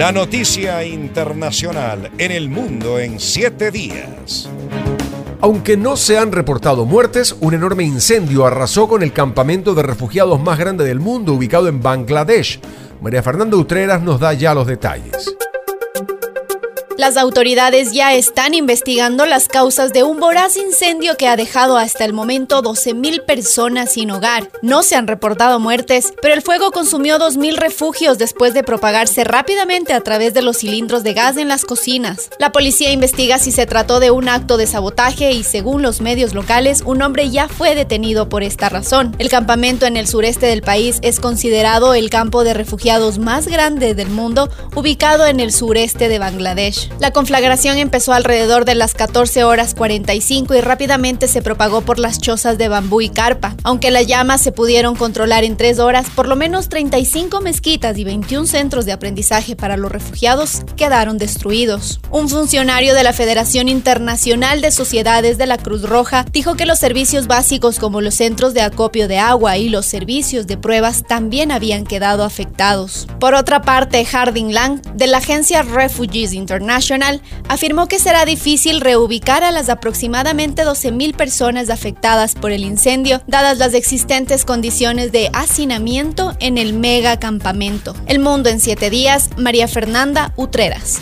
La noticia internacional en el mundo en siete días. Aunque no se han reportado muertes, un enorme incendio arrasó con el campamento de refugiados más grande del mundo ubicado en Bangladesh. María Fernanda Utreras nos da ya los detalles. Las autoridades ya están investigando las causas de un voraz incendio que ha dejado hasta el momento 12.000 personas sin hogar. No se han reportado muertes, pero el fuego consumió 2.000 refugios después de propagarse rápidamente a través de los cilindros de gas en las cocinas. La policía investiga si se trató de un acto de sabotaje y según los medios locales, un hombre ya fue detenido por esta razón. El campamento en el sureste del país es considerado el campo de refugiados más grande del mundo, ubicado en el sureste de Bangladesh. La conflagración empezó alrededor de las 14 horas 45 y rápidamente se propagó por las chozas de bambú y carpa. Aunque las llamas se pudieron controlar en tres horas, por lo menos 35 mezquitas y 21 centros de aprendizaje para los refugiados quedaron destruidos. Un funcionario de la Federación Internacional de Sociedades de la Cruz Roja dijo que los servicios básicos como los centros de acopio de agua y los servicios de pruebas también habían quedado afectados. Por otra parte, Harding Lang, de la agencia Refugees International, afirmó que será difícil reubicar a las aproximadamente 12.000 personas afectadas por el incendio, dadas las existentes condiciones de hacinamiento en el mega campamento. El mundo en siete días, María Fernanda Utreras.